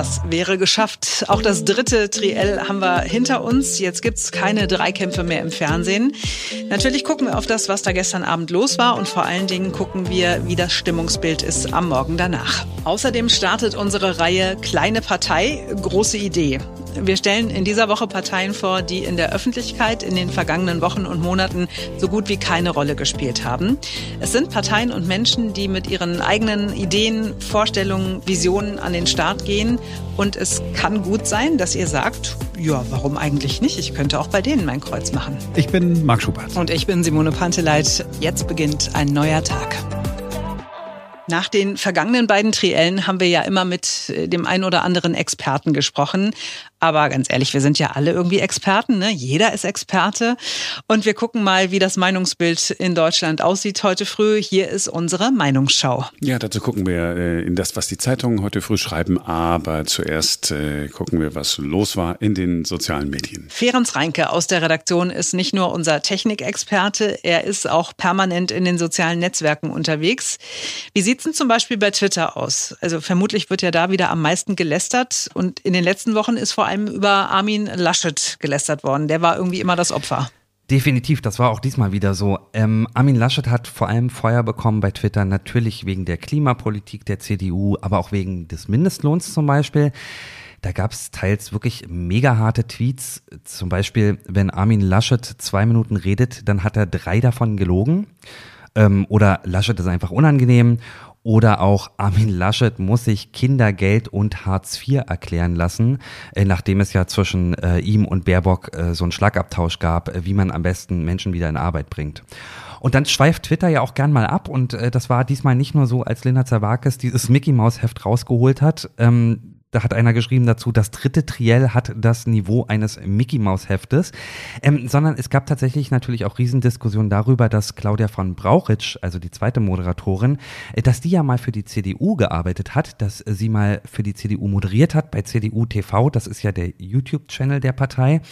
Das wäre geschafft. Auch das dritte Triell haben wir hinter uns. Jetzt gibt's keine Dreikämpfe mehr im Fernsehen. Natürlich gucken wir auf das, was da gestern Abend los war und vor allen Dingen gucken wir, wie das Stimmungsbild ist am Morgen danach. Außerdem startet unsere Reihe Kleine Partei, große Idee. Wir stellen in dieser Woche Parteien vor, die in der Öffentlichkeit in den vergangenen Wochen und Monaten so gut wie keine Rolle gespielt haben. Es sind Parteien und Menschen, die mit ihren eigenen Ideen, Vorstellungen, Visionen an den Start gehen. Und es kann gut sein, dass ihr sagt, ja, warum eigentlich nicht? Ich könnte auch bei denen mein Kreuz machen. Ich bin Marc Schubert. Und ich bin Simone Panteleit. Jetzt beginnt ein neuer Tag. Nach den vergangenen beiden Triellen haben wir ja immer mit äh, dem einen oder anderen Experten gesprochen. Aber ganz ehrlich, wir sind ja alle irgendwie Experten, ne? Jeder ist Experte. Und wir gucken mal, wie das Meinungsbild in Deutschland aussieht heute früh. Hier ist unsere Meinungsschau. Ja, dazu gucken wir äh, in das, was die Zeitungen heute früh schreiben. Aber zuerst äh, gucken wir, was los war in den sozialen Medien. Ferenc Reinke aus der Redaktion ist nicht nur unser Technikexperte, er ist auch permanent in den sozialen Netzwerken unterwegs. Wie sieht's denn zum Beispiel bei Twitter aus? Also vermutlich wird ja da wieder am meisten gelästert. Und in den letzten Wochen ist vor allem über Armin Laschet gelästert worden. Der war irgendwie immer das Opfer. Definitiv, das war auch diesmal wieder so. Ähm, Armin Laschet hat vor allem Feuer bekommen bei Twitter, natürlich wegen der Klimapolitik der CDU, aber auch wegen des Mindestlohns zum Beispiel. Da gab es teils wirklich mega harte Tweets. Zum Beispiel, wenn Armin Laschet zwei Minuten redet, dann hat er drei davon gelogen. Ähm, oder Laschet ist einfach unangenehm. Oder auch Armin Laschet muss sich Kindergeld und Hartz IV erklären lassen, äh, nachdem es ja zwischen äh, ihm und Baerbock äh, so einen Schlagabtausch gab, wie man am besten Menschen wieder in Arbeit bringt. Und dann schweift Twitter ja auch gern mal ab und das war diesmal nicht nur so, als Lena Zerwakis dieses Mickey Maus Heft rausgeholt hat. Ähm, da hat einer geschrieben dazu, das dritte Triell hat das Niveau eines Mickey Maus Heftes, ähm, sondern es gab tatsächlich natürlich auch Riesendiskussionen darüber, dass Claudia von Brauchitsch, also die zweite Moderatorin, äh, dass die ja mal für die CDU gearbeitet hat, dass sie mal für die CDU moderiert hat bei CDU TV, das ist ja der YouTube-Channel der Partei.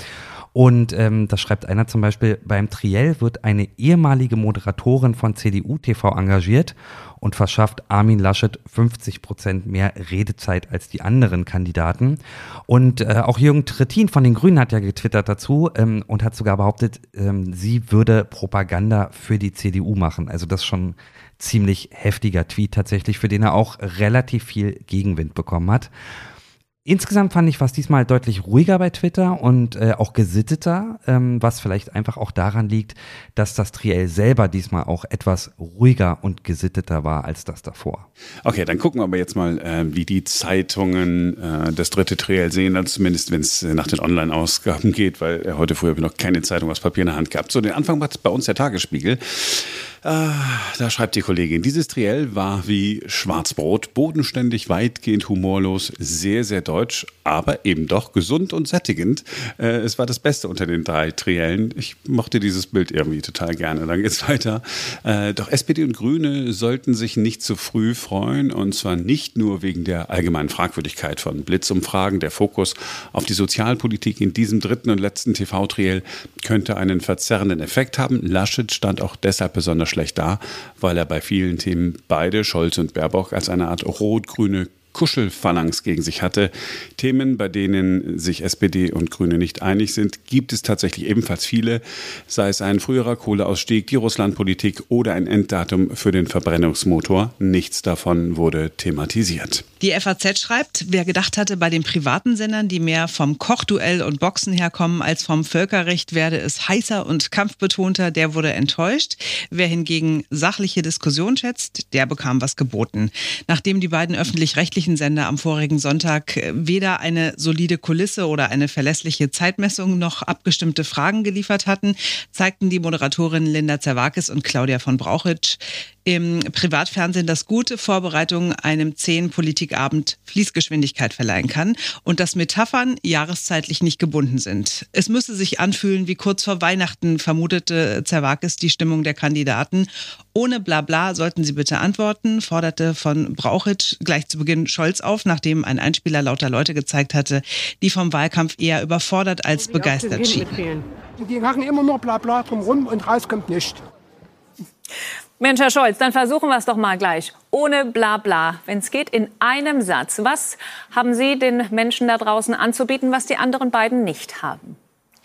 Und ähm, da schreibt einer zum Beispiel, beim Triell wird eine ehemalige Moderatorin von CDU TV engagiert und verschafft Armin Laschet 50 Prozent mehr Redezeit als die anderen Kandidaten. Und äh, auch Jürgen Trittin von den Grünen hat ja getwittert dazu ähm, und hat sogar behauptet, ähm, sie würde Propaganda für die CDU machen. Also das schon ziemlich heftiger Tweet tatsächlich, für den er auch relativ viel Gegenwind bekommen hat. Insgesamt fand ich was diesmal deutlich ruhiger bei Twitter und äh, auch gesitteter, ähm, was vielleicht einfach auch daran liegt, dass das Triell selber diesmal auch etwas ruhiger und gesitteter war als das davor. Okay, dann gucken wir aber jetzt mal, äh, wie die Zeitungen äh, das dritte Triell sehen, also zumindest wenn es äh, nach den Online-Ausgaben geht, weil äh, heute früh habe ich noch keine Zeitung aus Papier in der Hand gehabt. So, den Anfang macht bei uns der Tagesspiegel. Ah, da schreibt die Kollegin, dieses Triell war wie Schwarzbrot, bodenständig, weitgehend humorlos, sehr, sehr deutsch, aber eben doch gesund und sättigend. Äh, es war das Beste unter den drei Triellen. Ich mochte dieses Bild irgendwie total gerne. Dann geht's weiter. Äh, doch SPD und Grüne sollten sich nicht zu früh freuen und zwar nicht nur wegen der allgemeinen Fragwürdigkeit von Blitzumfragen. Der Fokus auf die Sozialpolitik in diesem dritten und letzten TV-Triell könnte einen verzerrenden Effekt haben. Laschet stand auch deshalb besonders schlecht da, weil er bei vielen Themen beide, Scholz und Baerbock, als eine Art rot-grüne Kuschelphalanx gegen sich hatte. Themen, bei denen sich SPD und Grüne nicht einig sind, gibt es tatsächlich ebenfalls viele, sei es ein früherer Kohleausstieg, die Russlandpolitik oder ein Enddatum für den Verbrennungsmotor. Nichts davon wurde thematisiert. Die FAZ schreibt, wer gedacht hatte, bei den privaten Sendern, die mehr vom Kochduell und Boxen herkommen als vom Völkerrecht, werde es heißer und kampfbetonter, der wurde enttäuscht. Wer hingegen sachliche Diskussion schätzt, der bekam was geboten. Nachdem die beiden öffentlich-rechtlichen Sender am vorigen Sonntag weder eine solide Kulisse oder eine verlässliche Zeitmessung noch abgestimmte Fragen geliefert hatten, zeigten die Moderatorinnen Linda Zerwakis und Claudia von Brauchitsch im Privatfernsehen das gute Vorbereitung einem zehn Politikabend Fließgeschwindigkeit verleihen kann und dass Metaphern jahreszeitlich nicht gebunden sind. Es müsse sich anfühlen wie kurz vor Weihnachten, vermutete Zerwakis die Stimmung der Kandidaten. Ohne Blabla sollten sie bitte antworten, forderte von Brauchitsch gleich zu Beginn Scholz auf, nachdem ein Einspieler lauter Leute gezeigt hatte, die vom Wahlkampf eher überfordert als begeistert schienen. Die machen immer nur Blabla drumherum und raus kommt nichts. Mensch, Herr Scholz, dann versuchen wir es doch mal gleich. Ohne Blabla. Wenn es geht, in einem Satz. Was haben Sie den Menschen da draußen anzubieten, was die anderen beiden nicht haben?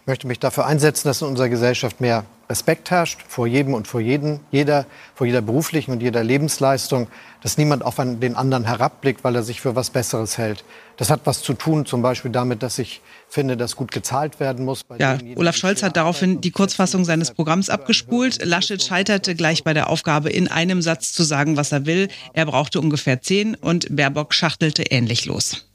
Ich möchte mich dafür einsetzen, dass in unserer Gesellschaft mehr Respekt herrscht vor jedem und vor jedem, jeder, vor jeder beruflichen und jeder Lebensleistung, dass niemand auf den anderen herabblickt, weil er sich für was Besseres hält. Das hat was zu tun, zum Beispiel damit, dass ich finde, dass gut gezahlt werden muss. ja, Olaf Scholz hat daraufhin die Kurzfassung seines Programms abgespult. Laschet scheiterte gleich bei der Aufgabe, in einem Satz zu sagen, was er will. Er brauchte ungefähr zehn und Baerbock schachtelte ähnlich los.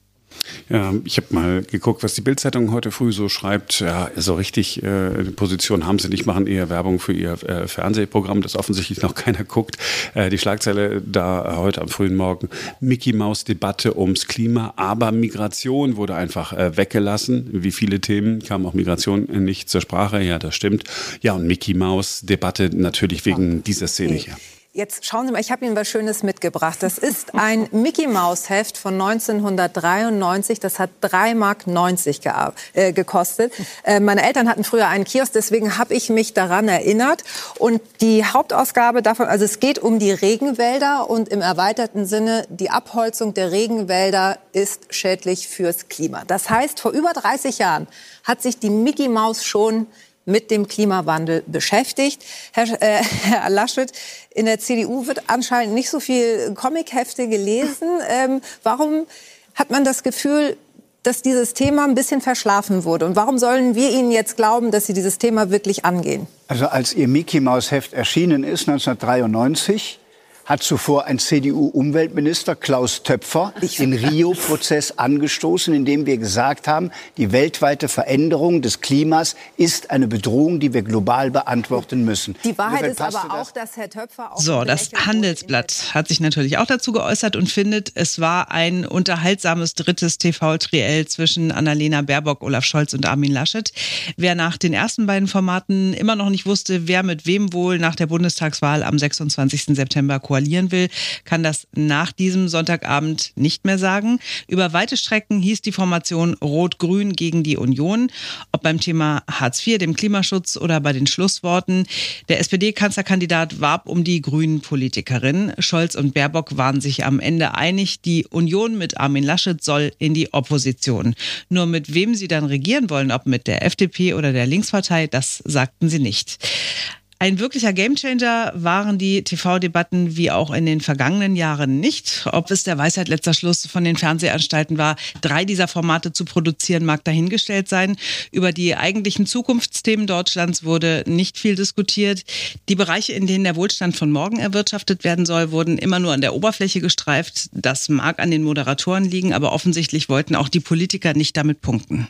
Ja, ich habe mal geguckt, was die Bildzeitung heute früh so schreibt. Ja, so richtig äh, Position haben sie nicht, machen eher Werbung für ihr äh, Fernsehprogramm, das offensichtlich noch keiner guckt. Äh, die Schlagzeile da heute am frühen Morgen: Mickey Maus Debatte ums Klima, aber Migration wurde einfach äh, weggelassen. Wie viele Themen kam auch Migration nicht zur Sprache? Ja, das stimmt. Ja, und Mickey Maus Debatte natürlich wegen dieser Szene hier. Jetzt schauen Sie mal, ich habe Ihnen was Schönes mitgebracht. Das ist ein Mickey Maus Heft von 1993. Das hat 3,90 Mark äh, gekostet. Äh, meine Eltern hatten früher einen Kiosk, deswegen habe ich mich daran erinnert. Und die Hauptausgabe davon, also es geht um die Regenwälder und im erweiterten Sinne, die Abholzung der Regenwälder ist schädlich fürs Klima. Das heißt, vor über 30 Jahren hat sich die Mickey Maus schon mit dem Klimawandel beschäftigt. Herr, äh, Herr Laschet, in der CDU wird anscheinend nicht so viel Comichefte gelesen. Ähm, warum hat man das Gefühl, dass dieses Thema ein bisschen verschlafen wurde? Und warum sollen wir Ihnen jetzt glauben, dass Sie dieses Thema wirklich angehen? Also als Ihr Mickey Maus Heft erschienen ist, 1993, hat zuvor ein CDU-Umweltminister, Klaus Töpfer, den Rio-Prozess angestoßen, indem wir gesagt haben, die weltweite Veränderung des Klimas ist eine Bedrohung, die wir global beantworten müssen. Die Wahrheit ist aber auch, dass Herr Töpfer auch So, das Handelsblatt hat sich natürlich auch dazu geäußert und findet, es war ein unterhaltsames drittes TV-Triell zwischen Annalena Baerbock, Olaf Scholz und Armin Laschet. Wer nach den ersten beiden Formaten immer noch nicht wusste, wer mit wem wohl nach der Bundestagswahl am 26. September koaliert, koalieren will, kann das nach diesem Sonntagabend nicht mehr sagen. Über weite Strecken hieß die Formation Rot-Grün gegen die Union. Ob beim Thema Hartz IV, dem Klimaschutz oder bei den Schlussworten. Der SPD-Kanzlerkandidat warb um die grünen Politikerin. Scholz und Baerbock waren sich am Ende einig, die Union mit Armin Laschet soll in die Opposition. Nur mit wem sie dann regieren wollen, ob mit der FDP oder der Linkspartei, das sagten sie nicht. Ein wirklicher Gamechanger waren die TV-Debatten wie auch in den vergangenen Jahren nicht. Ob es der Weisheit letzter Schluss von den Fernsehanstalten war, drei dieser Formate zu produzieren, mag dahingestellt sein. Über die eigentlichen Zukunftsthemen Deutschlands wurde nicht viel diskutiert. Die Bereiche, in denen der Wohlstand von morgen erwirtschaftet werden soll, wurden immer nur an der Oberfläche gestreift. Das mag an den Moderatoren liegen, aber offensichtlich wollten auch die Politiker nicht damit punkten.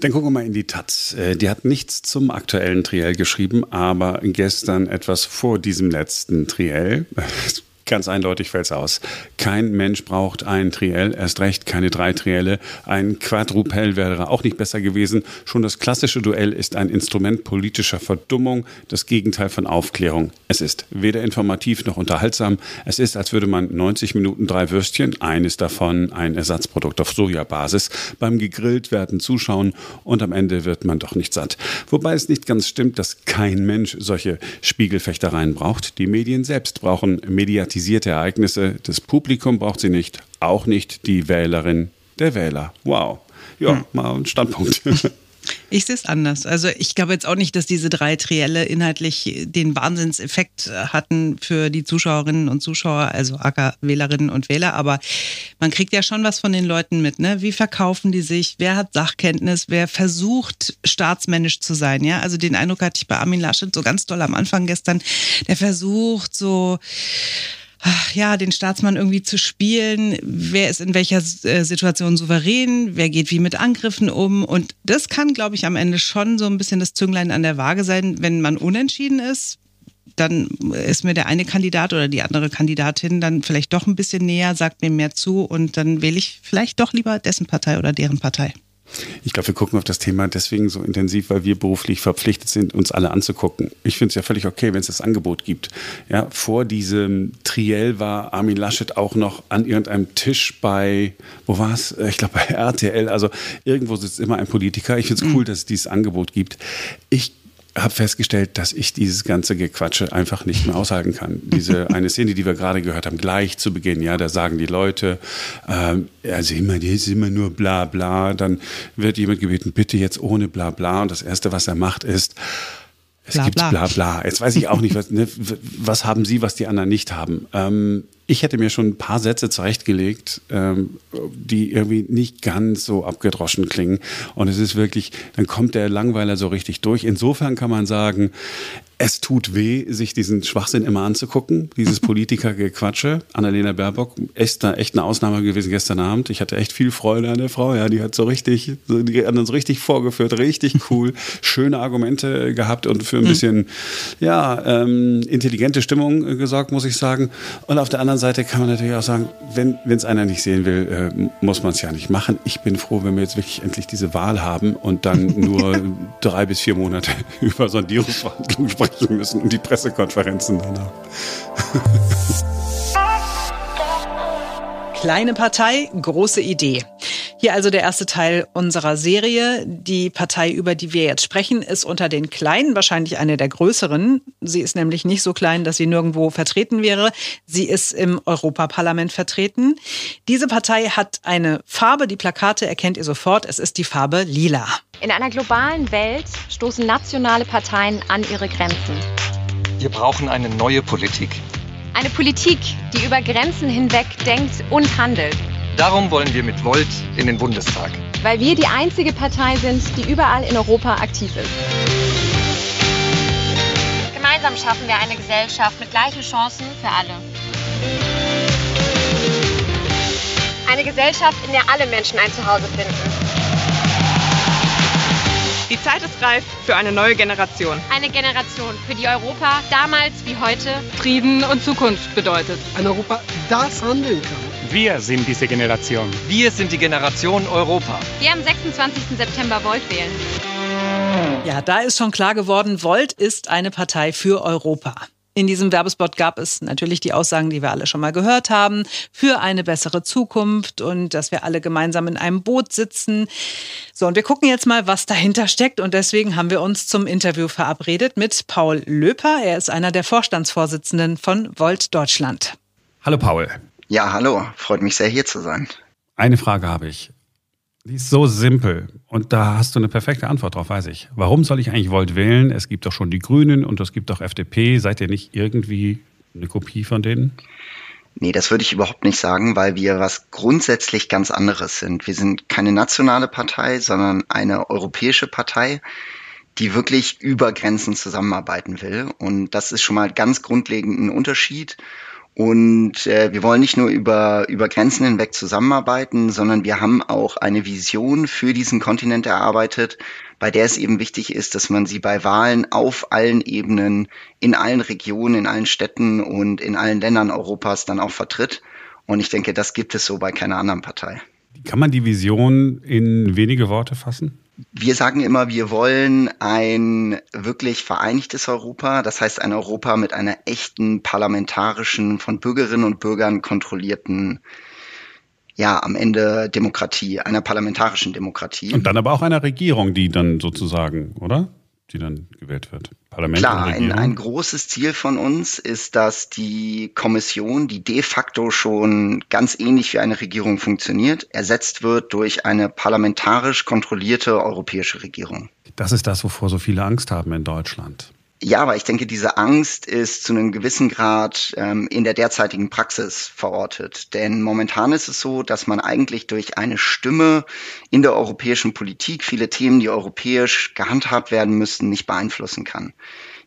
Dann gucken wir mal in die Taz. Äh, die hat nichts zum aktuellen Triell geschrieben, aber gestern etwas vor diesem letzten Triell. Ganz eindeutig fällt's aus. Kein Mensch braucht ein Triell, erst recht keine drei Trielle. Ein Quadrupel wäre auch nicht besser gewesen. Schon das klassische Duell ist ein Instrument politischer Verdummung, das Gegenteil von Aufklärung. Es ist weder informativ noch unterhaltsam. Es ist, als würde man 90 Minuten drei Würstchen, eines davon ein Ersatzprodukt auf Sojabasis, beim gegrillt werden zuschauen und am Ende wird man doch nicht satt. Wobei es nicht ganz stimmt, dass kein Mensch solche Spiegelfechtereien braucht. Die Medien selbst brauchen Mediatisierung dramatisierte Ereignisse. Das Publikum braucht sie nicht, auch nicht die Wählerin der Wähler. Wow. Ja, hm. mal ein Standpunkt. Ich sehe es anders. Also ich glaube jetzt auch nicht, dass diese drei Trielle inhaltlich den Wahnsinnseffekt hatten für die Zuschauerinnen und Zuschauer, also AK Wählerinnen und Wähler, aber man kriegt ja schon was von den Leuten mit, ne? Wie verkaufen die sich? Wer hat Sachkenntnis? Wer versucht staatsmännisch zu sein? Ja, also den Eindruck hatte ich bei Armin Laschet so ganz doll am Anfang gestern. Der versucht so ja, den Staatsmann irgendwie zu spielen. Wer ist in welcher äh, Situation souverän? Wer geht wie mit Angriffen um? Und das kann, glaube ich, am Ende schon so ein bisschen das Zünglein an der Waage sein, wenn man unentschieden ist. Dann ist mir der eine Kandidat oder die andere Kandidatin dann vielleicht doch ein bisschen näher, sagt mir mehr zu und dann wähle ich vielleicht doch lieber dessen Partei oder deren Partei. Ich glaube, wir gucken auf das Thema deswegen so intensiv, weil wir beruflich verpflichtet sind, uns alle anzugucken. Ich finde es ja völlig okay, wenn es das Angebot gibt. Ja, vor diesem Triell war Armin Laschet auch noch an irgendeinem Tisch bei, wo war es? Ich glaube bei RTL. Also irgendwo sitzt immer ein Politiker. Ich finde es cool, mhm. dass es dieses Angebot gibt. Ich habe festgestellt, dass ich dieses ganze Gequatsche einfach nicht mehr aushalten kann. Diese eine Szene, die wir gerade gehört haben, gleich zu Beginn, ja, da sagen die Leute, ähm, also immer, die ist immer nur bla bla. Dann wird jemand gebeten, bitte jetzt ohne bla bla. Und das Erste, was er macht, ist, es bla, gibt bla. bla bla. Jetzt weiß ich auch nicht, was, ne, was haben Sie, was die anderen nicht haben. Ähm, ich hätte mir schon ein paar Sätze zurechtgelegt, ähm, die irgendwie nicht ganz so abgedroschen klingen. Und es ist wirklich, dann kommt der Langweiler so richtig durch. Insofern kann man sagen, es tut weh, sich diesen Schwachsinn immer anzugucken, dieses Politikergequatsche. Annalena Baerbock, echt, echt eine Ausnahme gewesen gestern Abend. Ich hatte echt viel Freude an der Frau. Ja, die hat so richtig, die hat uns richtig vorgeführt, richtig cool, schöne Argumente gehabt und für ein mhm. bisschen, ja, ähm, intelligente Stimmung gesorgt, muss ich sagen. Und auf der anderen Seite kann man natürlich auch sagen, wenn es einer nicht sehen will, äh, muss man es ja nicht machen. Ich bin froh, wenn wir jetzt wirklich endlich diese Wahl haben und dann nur drei bis vier Monate über Sondierungsverhandlungen sprechen sprechen müssen und die Pressekonferenzen danach. Kleine Partei, große Idee. Hier also der erste Teil unserer Serie. Die Partei, über die wir jetzt sprechen, ist unter den Kleinen wahrscheinlich eine der größeren. Sie ist nämlich nicht so klein, dass sie nirgendwo vertreten wäre. Sie ist im Europaparlament vertreten. Diese Partei hat eine Farbe, die Plakate erkennt ihr sofort. Es ist die Farbe lila. In einer globalen Welt stoßen nationale Parteien an ihre Grenzen. Wir brauchen eine neue Politik. Eine Politik, die über Grenzen hinweg denkt und handelt. Darum wollen wir mit Volt in den Bundestag. Weil wir die einzige Partei sind, die überall in Europa aktiv ist. Gemeinsam schaffen wir eine Gesellschaft mit gleichen Chancen für alle. Eine Gesellschaft, in der alle Menschen ein Zuhause finden. Die Zeit ist reif für eine neue Generation. Eine Generation, für die Europa damals wie heute Frieden und Zukunft bedeutet. Ein Europa, das handeln kann. Wir sind diese Generation. Wir sind die Generation Europa. Wir am 26. September Volt wählen. Ja, da ist schon klar geworden, Volt ist eine Partei für Europa. In diesem Werbespot gab es natürlich die Aussagen, die wir alle schon mal gehört haben, für eine bessere Zukunft und dass wir alle gemeinsam in einem Boot sitzen. So, und wir gucken jetzt mal, was dahinter steckt. Und deswegen haben wir uns zum Interview verabredet mit Paul Löper. Er ist einer der Vorstandsvorsitzenden von Volt Deutschland. Hallo Paul. Ja, hallo. Freut mich sehr, hier zu sein. Eine Frage habe ich. Die ist so simpel und da hast du eine perfekte Antwort drauf, weiß ich. Warum soll ich eigentlich Volt wählen? Es gibt doch schon die Grünen und es gibt doch FDP. Seid ihr nicht irgendwie eine Kopie von denen? Nee, das würde ich überhaupt nicht sagen, weil wir was grundsätzlich ganz anderes sind. Wir sind keine nationale Partei, sondern eine europäische Partei, die wirklich über Grenzen zusammenarbeiten will. Und das ist schon mal ganz grundlegend ein Unterschied. Und äh, wir wollen nicht nur über, über Grenzen hinweg zusammenarbeiten, sondern wir haben auch eine Vision für diesen Kontinent erarbeitet, bei der es eben wichtig ist, dass man sie bei Wahlen auf allen Ebenen, in allen Regionen, in allen Städten und in allen Ländern Europas dann auch vertritt. Und ich denke, das gibt es so bei keiner anderen Partei. Kann man die Vision in wenige Worte fassen? Wir sagen immer, wir wollen ein wirklich vereinigtes Europa, das heißt ein Europa mit einer echten parlamentarischen, von Bürgerinnen und Bürgern kontrollierten, ja, am Ende Demokratie, einer parlamentarischen Demokratie. Und dann aber auch einer Regierung, die dann sozusagen, oder? Die dann gewählt wird. Parlament Klar, ein, ein großes Ziel von uns ist, dass die Kommission, die de facto schon ganz ähnlich wie eine Regierung funktioniert, ersetzt wird durch eine parlamentarisch kontrollierte europäische Regierung. Das ist das, wovor so viele Angst haben in Deutschland. Ja, aber ich denke, diese Angst ist zu einem gewissen Grad ähm, in der derzeitigen Praxis verortet. Denn momentan ist es so, dass man eigentlich durch eine Stimme in der europäischen Politik viele Themen, die europäisch gehandhabt werden müssten, nicht beeinflussen kann.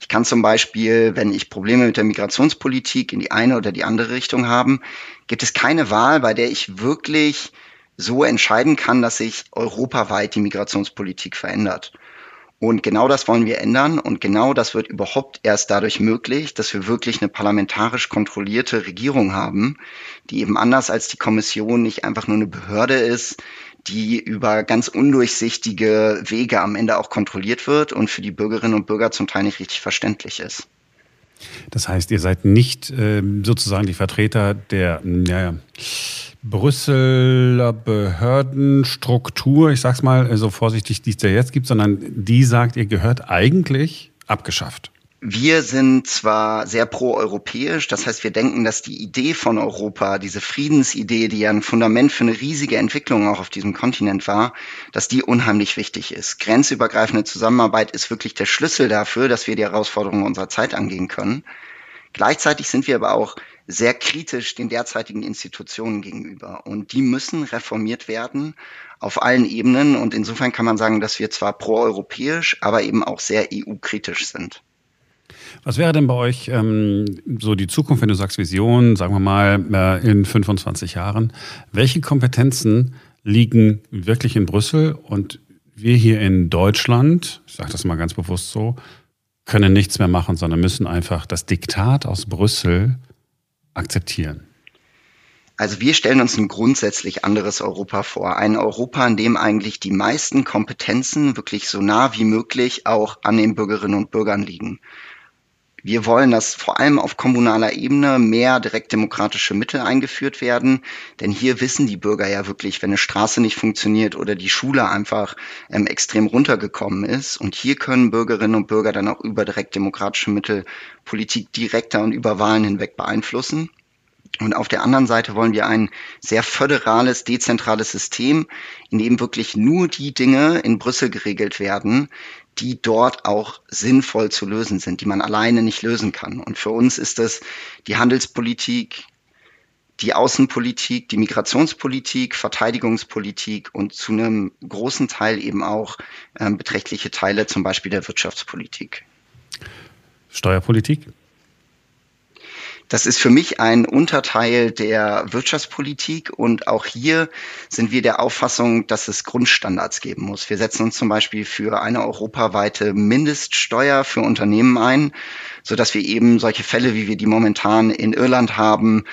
Ich kann zum Beispiel, wenn ich Probleme mit der Migrationspolitik in die eine oder die andere Richtung haben, gibt es keine Wahl, bei der ich wirklich so entscheiden kann, dass sich europaweit die Migrationspolitik verändert. Und genau das wollen wir ändern. Und genau das wird überhaupt erst dadurch möglich, dass wir wirklich eine parlamentarisch kontrollierte Regierung haben, die eben anders als die Kommission nicht einfach nur eine Behörde ist, die über ganz undurchsichtige Wege am Ende auch kontrolliert wird und für die Bürgerinnen und Bürger zum Teil nicht richtig verständlich ist. Das heißt, ihr seid nicht äh, sozusagen die Vertreter der, ja, Brüsseler Behördenstruktur, ich sag's mal so vorsichtig, die es ja jetzt gibt, sondern die sagt, ihr gehört eigentlich abgeschafft. Wir sind zwar sehr pro-europäisch, das heißt, wir denken, dass die Idee von Europa, diese Friedensidee, die ja ein Fundament für eine riesige Entwicklung auch auf diesem Kontinent war, dass die unheimlich wichtig ist. Grenzübergreifende Zusammenarbeit ist wirklich der Schlüssel dafür, dass wir die Herausforderungen unserer Zeit angehen können. Gleichzeitig sind wir aber auch sehr kritisch den derzeitigen Institutionen gegenüber und die müssen reformiert werden auf allen Ebenen und insofern kann man sagen, dass wir zwar pro-europäisch, aber eben auch sehr EU-kritisch sind. Was wäre denn bei euch ähm, so die Zukunft, wenn du sagst Vision, sagen wir mal äh, in 25 Jahren? Welche Kompetenzen liegen wirklich in Brüssel und wir hier in Deutschland, ich sage das mal ganz bewusst so, können nichts mehr machen, sondern müssen einfach das Diktat aus Brüssel akzeptieren? Also wir stellen uns ein grundsätzlich anderes Europa vor. Ein Europa, in dem eigentlich die meisten Kompetenzen wirklich so nah wie möglich auch an den Bürgerinnen und Bürgern liegen. Wir wollen, dass vor allem auf kommunaler Ebene mehr direktdemokratische Mittel eingeführt werden, denn hier wissen die Bürger ja wirklich, wenn eine Straße nicht funktioniert oder die Schule einfach ähm, extrem runtergekommen ist. Und hier können Bürgerinnen und Bürger dann auch über direktdemokratische Mittel Politik direkter und über Wahlen hinweg beeinflussen. Und auf der anderen Seite wollen wir ein sehr föderales, dezentrales System, in dem wirklich nur die Dinge in Brüssel geregelt werden, die dort auch sinnvoll zu lösen sind, die man alleine nicht lösen kann. Und für uns ist das die Handelspolitik, die Außenpolitik, die Migrationspolitik, Verteidigungspolitik und zu einem großen Teil eben auch äh, beträchtliche Teile, zum Beispiel der Wirtschaftspolitik. Steuerpolitik? Das ist für mich ein Unterteil der Wirtschaftspolitik und auch hier sind wir der Auffassung, dass es Grundstandards geben muss. Wir setzen uns zum Beispiel für eine europaweite Mindeststeuer für Unternehmen ein, so dass wir eben solche Fälle, wie wir die momentan in Irland haben,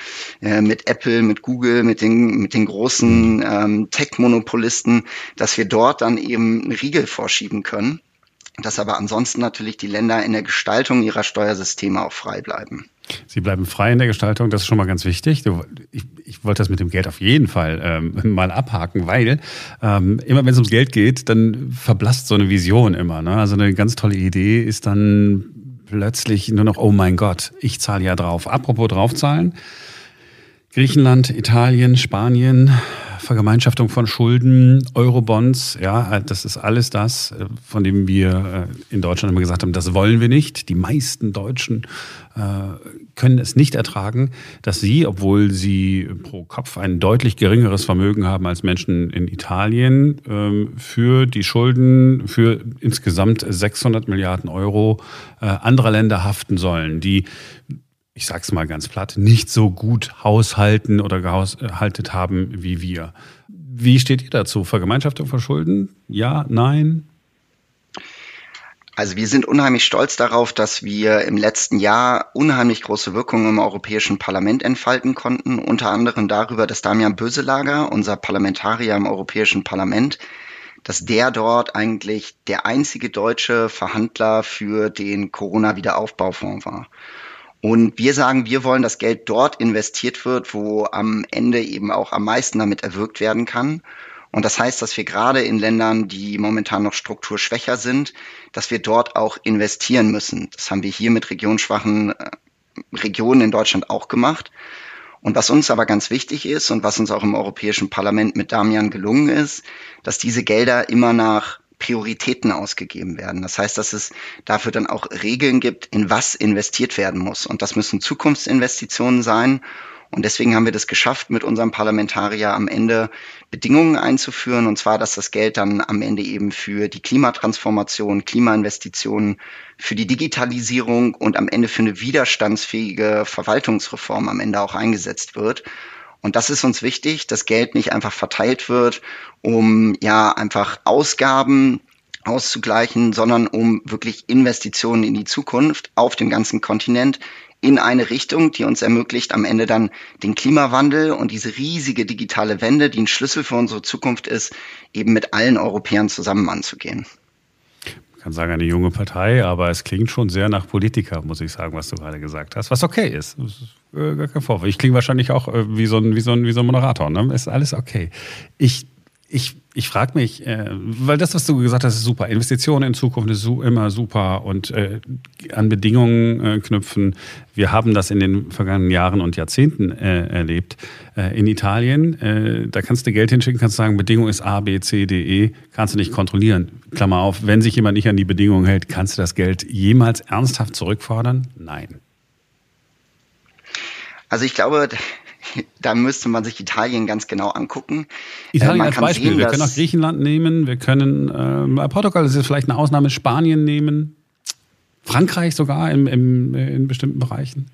äh, mit Apple, mit Google, mit den, mit den großen ähm, Tech-Monopolisten, dass wir dort dann eben einen Riegel vorschieben können dass aber ansonsten natürlich die Länder in der Gestaltung ihrer Steuersysteme auch frei bleiben. Sie bleiben frei in der Gestaltung, das ist schon mal ganz wichtig. Ich, ich wollte das mit dem Geld auf jeden Fall ähm, mal abhaken, weil ähm, immer wenn es ums Geld geht, dann verblasst so eine Vision immer. Ne? Also eine ganz tolle Idee ist dann plötzlich nur noch, oh mein Gott, ich zahle ja drauf. Apropos draufzahlen. Griechenland, Italien, Spanien, Vergemeinschaftung von Schulden, Eurobonds, ja, das ist alles das, äh, von dem wir äh, in Deutschland immer gesagt haben, das wollen wir nicht. Die meisten Deutschen äh, können es nicht ertragen, dass sie, obwohl sie pro Kopf ein deutlich geringeres Vermögen haben als Menschen in Italien, ähm, für die Schulden für insgesamt 600 Milliarden Euro anderer Länder haften sollen, die ich sag's mal ganz platt, nicht so gut haushalten oder gehaushaltet haben wie wir. Wie steht ihr dazu? Vergemeinschaftung von Schulden? Ja, nein? Also wir sind unheimlich stolz darauf, dass wir im letzten Jahr unheimlich große Wirkungen im Europäischen Parlament entfalten konnten. Unter anderem darüber, dass Damian Böselager, unser Parlamentarier im Europäischen Parlament, dass der dort eigentlich der einzige deutsche Verhandler für den Corona-Wiederaufbaufonds war. Und wir sagen, wir wollen, dass Geld dort investiert wird, wo am Ende eben auch am meisten damit erwirkt werden kann. Und das heißt, dass wir gerade in Ländern, die momentan noch strukturschwächer sind, dass wir dort auch investieren müssen. Das haben wir hier mit regionschwachen äh, Regionen in Deutschland auch gemacht. Und was uns aber ganz wichtig ist und was uns auch im Europäischen Parlament mit Damian gelungen ist, dass diese Gelder immer nach Prioritäten ausgegeben werden. Das heißt, dass es dafür dann auch Regeln gibt, in was investiert werden muss. Und das müssen Zukunftsinvestitionen sein. Und deswegen haben wir das geschafft, mit unserem Parlamentarier am Ende Bedingungen einzuführen. Und zwar, dass das Geld dann am Ende eben für die Klimatransformation, Klimainvestitionen, für die Digitalisierung und am Ende für eine widerstandsfähige Verwaltungsreform am Ende auch eingesetzt wird. Und das ist uns wichtig, dass Geld nicht einfach verteilt wird, um ja einfach Ausgaben auszugleichen, sondern um wirklich Investitionen in die Zukunft auf dem ganzen Kontinent in eine Richtung, die uns ermöglicht, am Ende dann den Klimawandel und diese riesige digitale Wende, die ein Schlüssel für unsere Zukunft ist, eben mit allen Europäern zusammen anzugehen. Ich kann sagen, eine junge Partei, aber es klingt schon sehr nach Politiker, muss ich sagen, was du gerade gesagt hast, was okay ist. Äh, gar kein Vorwurf. Ich klinge wahrscheinlich auch äh, wie, so ein, wie, so ein, wie so ein Moderator. Ne? Ist alles okay. Ich ich, ich frage mich, äh, weil das, was du gesagt hast, ist super. Investitionen in Zukunft ist su immer super und äh, an Bedingungen äh, knüpfen. Wir haben das in den vergangenen Jahren und Jahrzehnten erlebt. In Italien, da kannst du Geld hinschicken, kannst sagen, Bedingung ist A, B, C, D, E, kannst du nicht kontrollieren. Klammer auf, wenn sich jemand nicht an die Bedingungen hält, kannst du das Geld jemals ernsthaft zurückfordern? Nein. Also ich glaube, da müsste man sich Italien ganz genau angucken. Italien äh, als Beispiel. Sehen, wir können auch Griechenland nehmen, wir können äh, Portugal ist vielleicht eine Ausnahme, Spanien nehmen, Frankreich sogar im, im, in bestimmten Bereichen.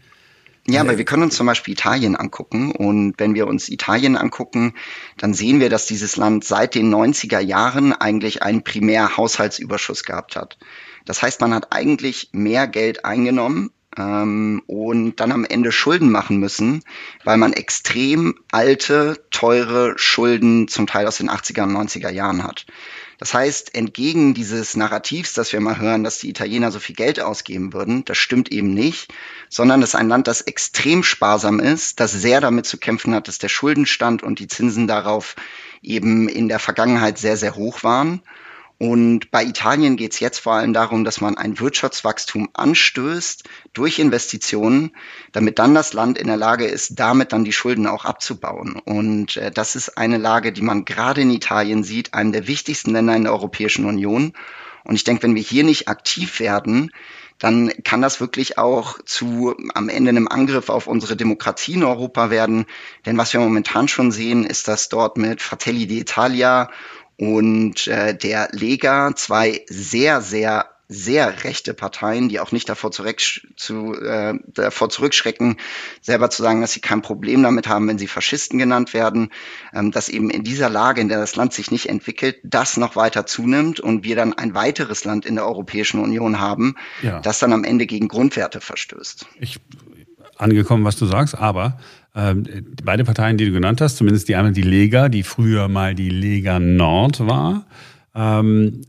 Ja, aber wir können uns zum Beispiel Italien angucken. Und wenn wir uns Italien angucken, dann sehen wir, dass dieses Land seit den 90er Jahren eigentlich einen Primärhaushaltsüberschuss gehabt hat. Das heißt, man hat eigentlich mehr Geld eingenommen, ähm, und dann am Ende Schulden machen müssen, weil man extrem alte, teure Schulden zum Teil aus den 80er und 90er Jahren hat. Das heißt, entgegen dieses Narrativs, dass wir mal hören, dass die Italiener so viel Geld ausgeben würden, das stimmt eben nicht, sondern es ist ein Land, das extrem sparsam ist, das sehr damit zu kämpfen hat, dass der Schuldenstand und die Zinsen darauf eben in der Vergangenheit sehr, sehr hoch waren und bei Italien geht es jetzt vor allem darum, dass man ein Wirtschaftswachstum anstößt durch Investitionen, damit dann das Land in der Lage ist, damit dann die Schulden auch abzubauen. Und äh, das ist eine Lage, die man gerade in Italien sieht, einem der wichtigsten Länder in der Europäischen Union. Und ich denke, wenn wir hier nicht aktiv werden, dann kann das wirklich auch zu am Ende einem Angriff auf unsere Demokratie in Europa werden. Denn was wir momentan schon sehen, ist, dass dort mit Fratelli d'Italia und äh, der Lega, zwei sehr, sehr sehr rechte Parteien, die auch nicht davor, zurück, zu, äh, davor zurückschrecken, selber zu sagen, dass sie kein Problem damit haben, wenn sie Faschisten genannt werden, ähm, dass eben in dieser Lage, in der das Land sich nicht entwickelt, das noch weiter zunimmt und wir dann ein weiteres Land in der Europäischen Union haben, ja. das dann am Ende gegen Grundwerte verstößt. Ich angekommen, was du sagst, aber beide Parteien, die du genannt hast, zumindest die einmal die Lega, die früher mal die Lega Nord war, ähm,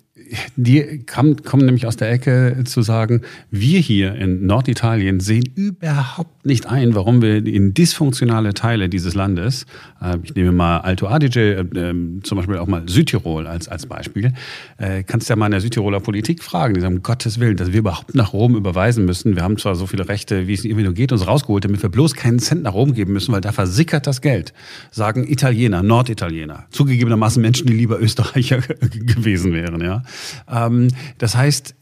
die kam, kommen nämlich aus der Ecke zu sagen, wir hier in Norditalien sehen überhaupt nicht ein, warum wir in dysfunktionale Teile dieses Landes, äh, ich nehme mal Alto Adige, äh, äh, zum Beispiel auch mal Südtirol als, als Beispiel, äh, kannst ja mal in der Südtiroler Politik fragen, die sagen, um Gottes Willen, dass wir überhaupt nach Rom überweisen müssen. Wir haben zwar so viele Rechte, wie es irgendwie nur geht, uns rausgeholt, damit wir bloß keinen Cent nach Rom geben müssen, weil da versickert das Geld. Sagen Italiener, Norditaliener, zugegebenermaßen Menschen, die lieber Österreicher gewesen wären, ja. Ähm, das heißt,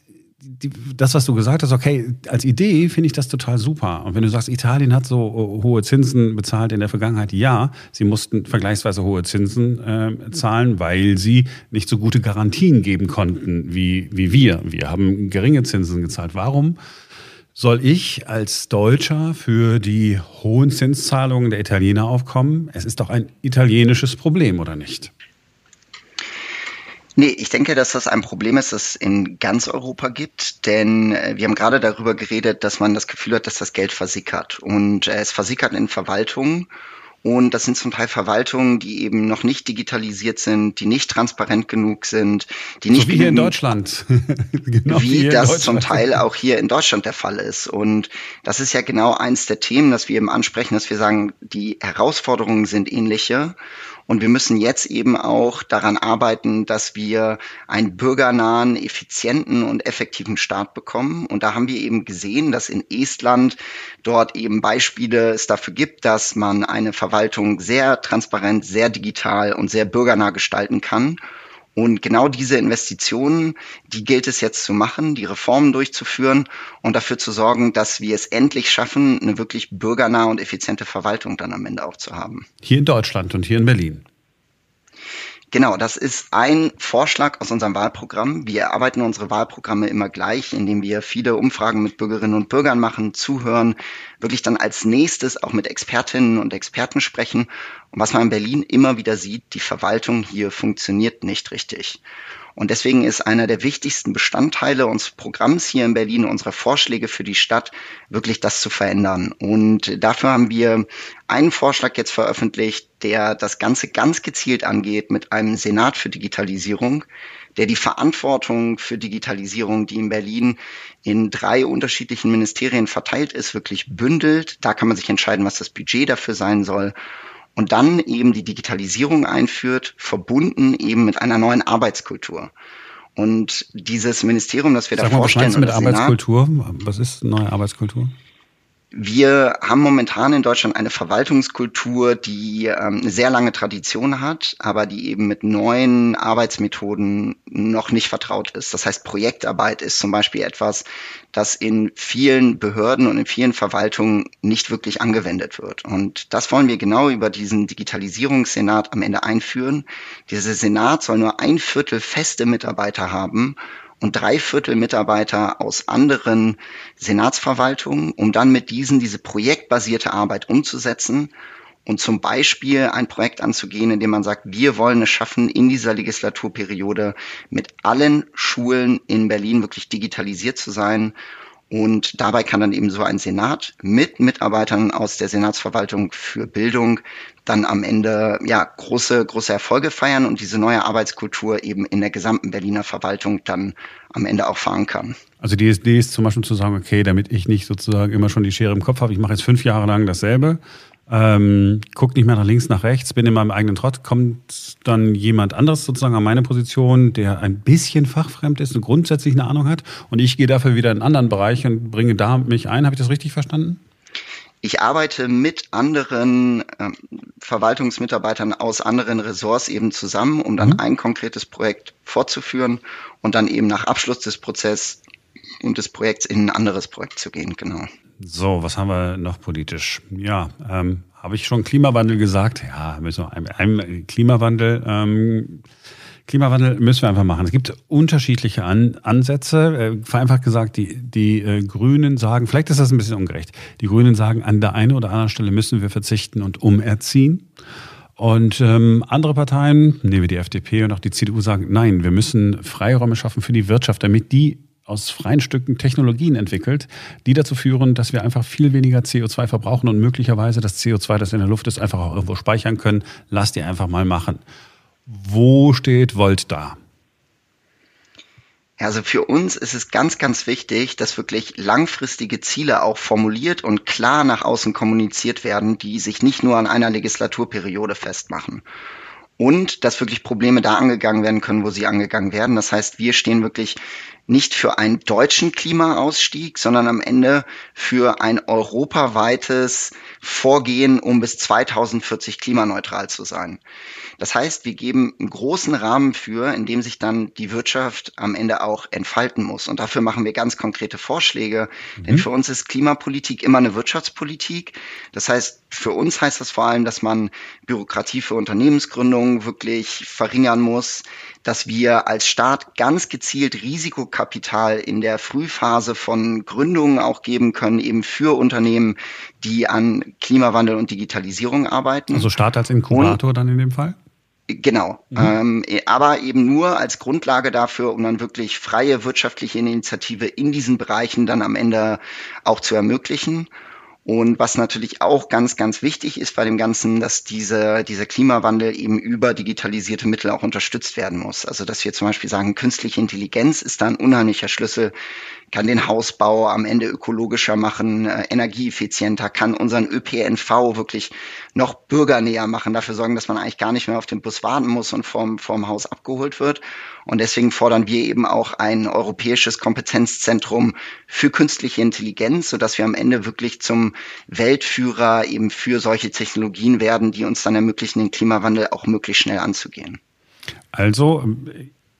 die, das, was du gesagt hast, okay, als Idee finde ich das total super. Und wenn du sagst, Italien hat so äh, hohe Zinsen bezahlt in der Vergangenheit, ja, sie mussten vergleichsweise hohe Zinsen äh, zahlen, weil sie nicht so gute Garantien geben konnten wie, wie wir. Wir haben geringe Zinsen gezahlt. Warum soll ich als Deutscher für die hohen Zinszahlungen der Italiener aufkommen? Es ist doch ein italienisches Problem, oder nicht? Nee, ich denke, dass das ein Problem ist, das es in ganz Europa gibt, denn äh, wir haben gerade darüber geredet, dass man das Gefühl hat, dass das Geld versickert. Und äh, es versickert in Verwaltungen. Und das sind zum Teil Verwaltungen, die eben noch nicht digitalisiert sind, die nicht transparent genug sind, die nicht so wie hier in Deutschland, genau wie das zum Teil auch hier in Deutschland der Fall ist. Und das ist ja genau eins der Themen, das wir eben ansprechen, dass wir sagen, die Herausforderungen sind ähnliche und wir müssen jetzt eben auch daran arbeiten, dass wir einen bürgernahen, effizienten und effektiven Staat bekommen. Und da haben wir eben gesehen, dass in Estland dort eben Beispiele es dafür gibt, dass man eine Verwaltung sehr transparent, sehr digital und sehr bürgernah gestalten kann. Und genau diese Investitionen, die gilt es jetzt zu machen, die Reformen durchzuführen und dafür zu sorgen, dass wir es endlich schaffen, eine wirklich bürgernahe und effiziente Verwaltung dann am Ende auch zu haben. Hier in Deutschland und hier in Berlin. Genau, das ist ein Vorschlag aus unserem Wahlprogramm. Wir erarbeiten unsere Wahlprogramme immer gleich, indem wir viele Umfragen mit Bürgerinnen und Bürgern machen, zuhören, wirklich dann als nächstes auch mit Expertinnen und Experten sprechen. Und was man in Berlin immer wieder sieht, die Verwaltung hier funktioniert nicht richtig. Und deswegen ist einer der wichtigsten Bestandteile unseres Programms hier in Berlin, unserer Vorschläge für die Stadt, wirklich das zu verändern. Und dafür haben wir einen Vorschlag jetzt veröffentlicht, der das Ganze ganz gezielt angeht mit einem Senat für Digitalisierung, der die Verantwortung für Digitalisierung, die in Berlin in drei unterschiedlichen Ministerien verteilt ist, wirklich bündelt. Da kann man sich entscheiden, was das Budget dafür sein soll und dann eben die Digitalisierung einführt, verbunden eben mit einer neuen Arbeitskultur. Und dieses Ministerium, das wir Sag da mal, vorstellen, was meinst du mit Arbeitskultur? Was ist neue Arbeitskultur? Wir haben momentan in Deutschland eine Verwaltungskultur, die ähm, eine sehr lange Tradition hat, aber die eben mit neuen Arbeitsmethoden noch nicht vertraut ist. Das heißt, Projektarbeit ist zum Beispiel etwas, das in vielen Behörden und in vielen Verwaltungen nicht wirklich angewendet wird. Und das wollen wir genau über diesen Digitalisierungssenat am Ende einführen. Dieser Senat soll nur ein Viertel feste Mitarbeiter haben und drei Viertel Mitarbeiter aus anderen Senatsverwaltungen, um dann mit diesen diese projektbasierte Arbeit umzusetzen und zum Beispiel ein Projekt anzugehen, in dem man sagt, wir wollen es schaffen, in dieser Legislaturperiode mit allen Schulen in Berlin wirklich digitalisiert zu sein. Und dabei kann dann eben so ein Senat mit Mitarbeitern aus der Senatsverwaltung für Bildung dann am Ende ja große große Erfolge feiern und diese neue Arbeitskultur eben in der gesamten Berliner Verwaltung dann am Ende auch verankern. Also die Idee ist zum Beispiel zu sagen, okay, damit ich nicht sozusagen immer schon die Schere im Kopf habe, ich mache jetzt fünf Jahre lang dasselbe, ähm, guck nicht mehr nach links, nach rechts, bin in meinem eigenen Trott, kommt dann jemand anderes sozusagen an meine Position, der ein bisschen fachfremd ist und grundsätzlich eine Ahnung hat und ich gehe dafür wieder in einen anderen Bereich und bringe da mich ein. Habe ich das richtig verstanden? Ich arbeite mit anderen ähm, Verwaltungsmitarbeitern aus anderen Ressorts eben zusammen, um dann mhm. ein konkretes Projekt fortzuführen und dann eben nach Abschluss des Prozesses und des Projekts in ein anderes Projekt zu gehen, genau. So, was haben wir noch politisch? Ja, ähm, habe ich schon Klimawandel gesagt? Ja, müssen wir einem, einem Klimawandel. Ähm, Klimawandel müssen wir einfach machen. Es gibt unterschiedliche An Ansätze. Äh, vereinfacht gesagt, die, die äh, Grünen sagen, vielleicht ist das ein bisschen ungerecht, die Grünen sagen, an der einen oder anderen Stelle müssen wir verzichten und umerziehen. Und ähm, andere Parteien, nehmen wir die FDP und auch die CDU, sagen, nein, wir müssen Freiräume schaffen für die Wirtschaft, damit die aus freien Stücken Technologien entwickelt, die dazu führen, dass wir einfach viel weniger CO2 verbrauchen und möglicherweise das CO2, das in der Luft ist, einfach auch irgendwo speichern können. Lass die einfach mal machen. Wo steht Volt da? Also für uns ist es ganz, ganz wichtig, dass wirklich langfristige Ziele auch formuliert und klar nach außen kommuniziert werden, die sich nicht nur an einer Legislaturperiode festmachen. Und dass wirklich Probleme da angegangen werden können, wo sie angegangen werden. Das heißt, wir stehen wirklich nicht für einen deutschen Klimaausstieg, sondern am Ende für ein europaweites Vorgehen, um bis 2040 klimaneutral zu sein. Das heißt, wir geben einen großen Rahmen für, in dem sich dann die Wirtschaft am Ende auch entfalten muss. Und dafür machen wir ganz konkrete Vorschläge. Mhm. Denn für uns ist Klimapolitik immer eine Wirtschaftspolitik. Das heißt, für uns heißt das vor allem, dass man Bürokratie für Unternehmensgründungen wirklich verringern muss, dass wir als Staat ganz gezielt Risikokapital in der Frühphase von Gründungen auch geben können, eben für Unternehmen, die an Klimawandel und Digitalisierung arbeiten. Also Staat als Inkubator und, dann in dem Fall? Genau, mhm. ähm, aber eben nur als Grundlage dafür, um dann wirklich freie wirtschaftliche Initiative in diesen Bereichen dann am Ende auch zu ermöglichen. Und was natürlich auch ganz, ganz wichtig ist bei dem Ganzen, dass diese, dieser Klimawandel eben über digitalisierte Mittel auch unterstützt werden muss. Also dass wir zum Beispiel sagen, künstliche Intelligenz ist da ein unheimlicher Schlüssel kann den Hausbau am Ende ökologischer machen, äh, energieeffizienter, kann unseren ÖPNV wirklich noch bürgernäher machen, dafür sorgen, dass man eigentlich gar nicht mehr auf den Bus warten muss und vorm, vorm Haus abgeholt wird. Und deswegen fordern wir eben auch ein europäisches Kompetenzzentrum für künstliche Intelligenz, sodass wir am Ende wirklich zum Weltführer eben für solche Technologien werden, die uns dann ermöglichen, den Klimawandel auch möglichst schnell anzugehen. Also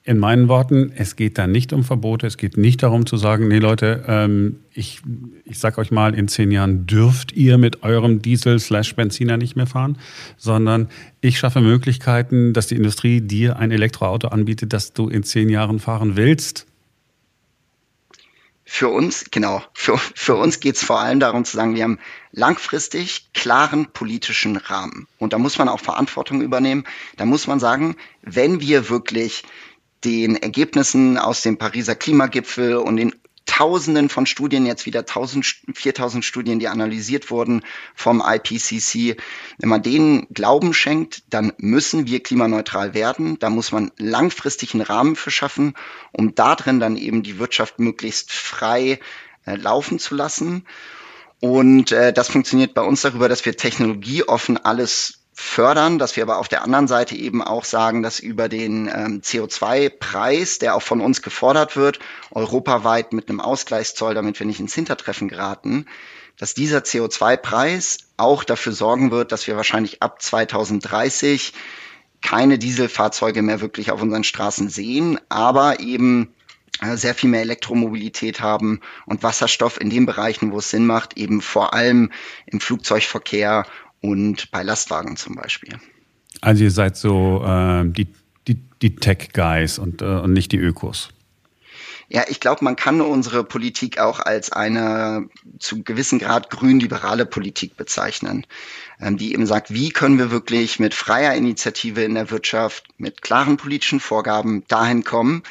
in meinen Worten, es geht da nicht um Verbote, es geht nicht darum zu sagen, nee Leute, ähm, ich, ich sag euch mal, in zehn Jahren dürft ihr mit eurem Diesel slash Benziner nicht mehr fahren, sondern ich schaffe Möglichkeiten, dass die Industrie dir ein Elektroauto anbietet, das du in zehn Jahren fahren willst. Für uns, genau, für, für uns geht es vor allem darum zu sagen, wir haben langfristig klaren politischen Rahmen. Und da muss man auch Verantwortung übernehmen. Da muss man sagen, wenn wir wirklich den Ergebnissen aus dem Pariser Klimagipfel und den Tausenden von Studien, jetzt wieder 1000, 4000 Studien, die analysiert wurden vom IPCC. Wenn man denen Glauben schenkt, dann müssen wir klimaneutral werden. Da muss man langfristig einen Rahmen für schaffen, um darin dann eben die Wirtschaft möglichst frei äh, laufen zu lassen. Und äh, das funktioniert bei uns darüber, dass wir technologieoffen alles fördern, dass wir aber auf der anderen Seite eben auch sagen, dass über den ähm, CO2-Preis, der auch von uns gefordert wird, europaweit mit einem Ausgleichszoll, damit wir nicht ins Hintertreffen geraten, dass dieser CO2-Preis auch dafür sorgen wird, dass wir wahrscheinlich ab 2030 keine Dieselfahrzeuge mehr wirklich auf unseren Straßen sehen, aber eben äh, sehr viel mehr Elektromobilität haben und Wasserstoff in den Bereichen, wo es Sinn macht, eben vor allem im Flugzeugverkehr und bei Lastwagen zum Beispiel. Also ihr seid so äh, die, die, die Tech-Guys und, äh, und nicht die Ökos. Ja, ich glaube, man kann unsere Politik auch als eine zu gewissen Grad grün-liberale Politik bezeichnen, ähm, die eben sagt, wie können wir wirklich mit freier Initiative in der Wirtschaft, mit klaren politischen Vorgaben dahin kommen,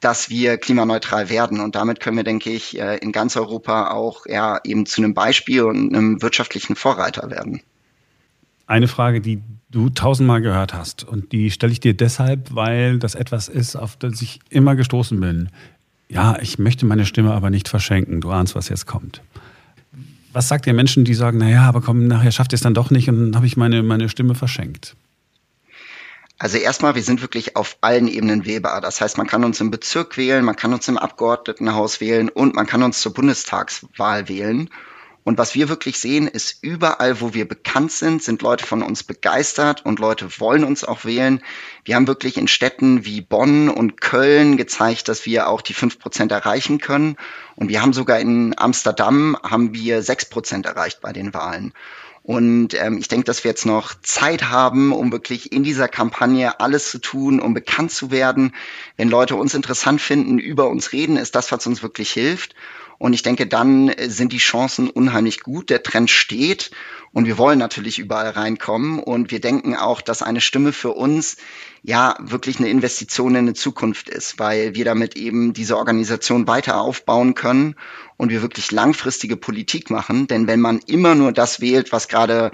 dass wir klimaneutral werden. Und damit können wir, denke ich, äh, in ganz Europa auch ja, eben zu einem Beispiel und einem wirtschaftlichen Vorreiter werden. Eine Frage, die du tausendmal gehört hast und die stelle ich dir deshalb, weil das etwas ist, auf das ich immer gestoßen bin ja, ich möchte meine Stimme aber nicht verschenken. Du ahnst, was jetzt kommt. Was sagt ihr Menschen, die sagen, naja, aber komm, nachher schafft ihr es dann doch nicht und dann habe ich meine, meine Stimme verschenkt? Also erstmal, wir sind wirklich auf allen Ebenen wählbar. Das heißt, man kann uns im Bezirk wählen, man kann uns im Abgeordnetenhaus wählen und man kann uns zur Bundestagswahl wählen. Und was wir wirklich sehen, ist überall, wo wir bekannt sind, sind Leute von uns begeistert und Leute wollen uns auch wählen. Wir haben wirklich in Städten wie Bonn und Köln gezeigt, dass wir auch die fünf Prozent erreichen können. Und wir haben sogar in Amsterdam haben wir sechs Prozent erreicht bei den Wahlen. Und ähm, ich denke, dass wir jetzt noch Zeit haben, um wirklich in dieser Kampagne alles zu tun, um bekannt zu werden. Wenn Leute uns interessant finden, über uns reden, ist das, was uns wirklich hilft. Und ich denke, dann äh, sind die Chancen unheimlich gut. Der Trend steht und wir wollen natürlich überall reinkommen. Und wir denken auch, dass eine Stimme für uns ja wirklich eine Investition in eine Zukunft ist, weil wir damit eben diese Organisation weiter aufbauen können und wir wirklich langfristige Politik machen. Denn wenn man immer nur das wählt, was gerade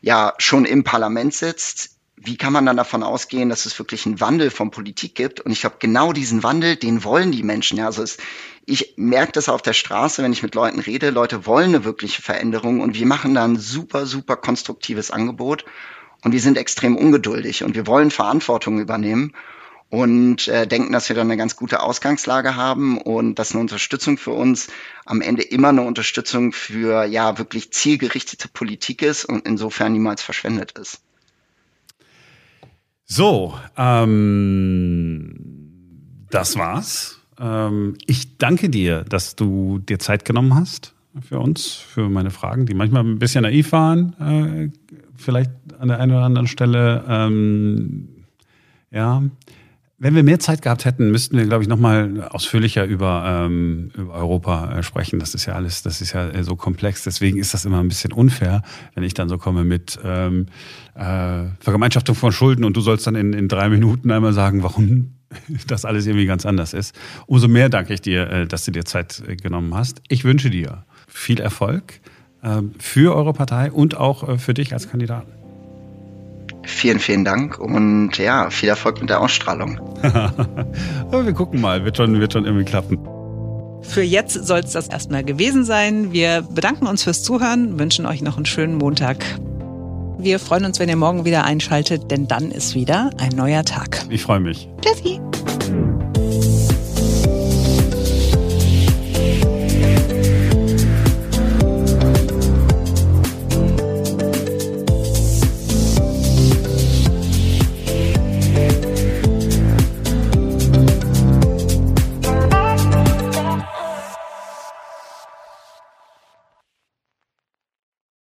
ja schon im Parlament sitzt, wie kann man dann davon ausgehen, dass es wirklich einen Wandel von Politik gibt? Und ich glaube, genau diesen Wandel, den wollen die Menschen. Ja, also es, ich merke das auf der Straße, wenn ich mit Leuten rede. Leute wollen eine wirkliche Veränderung und wir machen da ein super, super konstruktives Angebot. Und wir sind extrem ungeduldig und wir wollen Verantwortung übernehmen und äh, denken, dass wir dann eine ganz gute Ausgangslage haben und dass eine Unterstützung für uns am Ende immer eine Unterstützung für ja wirklich zielgerichtete Politik ist und insofern niemals verschwendet ist. So, ähm, das war's. Ähm, ich danke dir, dass du dir Zeit genommen hast für uns, für meine Fragen, die manchmal ein bisschen naiv waren, äh, vielleicht an der einen oder anderen Stelle. Ähm, ja, wenn wir mehr Zeit gehabt hätten, müssten wir, glaube ich, nochmal ausführlicher über, ähm, über Europa äh, sprechen. Das ist ja alles, das ist ja äh, so komplex. Deswegen ist das immer ein bisschen unfair, wenn ich dann so komme mit ähm, äh, Vergemeinschaftung von Schulden und du sollst dann in, in drei Minuten einmal sagen, warum das alles irgendwie ganz anders ist. Umso mehr danke ich dir, äh, dass du dir Zeit äh, genommen hast. Ich wünsche dir viel Erfolg äh, für eure Partei und auch äh, für dich als Kandidaten. Vielen, vielen Dank und ja, viel Erfolg mit der Ausstrahlung. wir gucken mal, wird schon, wird schon irgendwie klappen. Für jetzt soll es das erstmal gewesen sein. Wir bedanken uns fürs Zuhören, wünschen euch noch einen schönen Montag. Wir freuen uns, wenn ihr morgen wieder einschaltet, denn dann ist wieder ein neuer Tag. Ich freue mich. Tschüssi.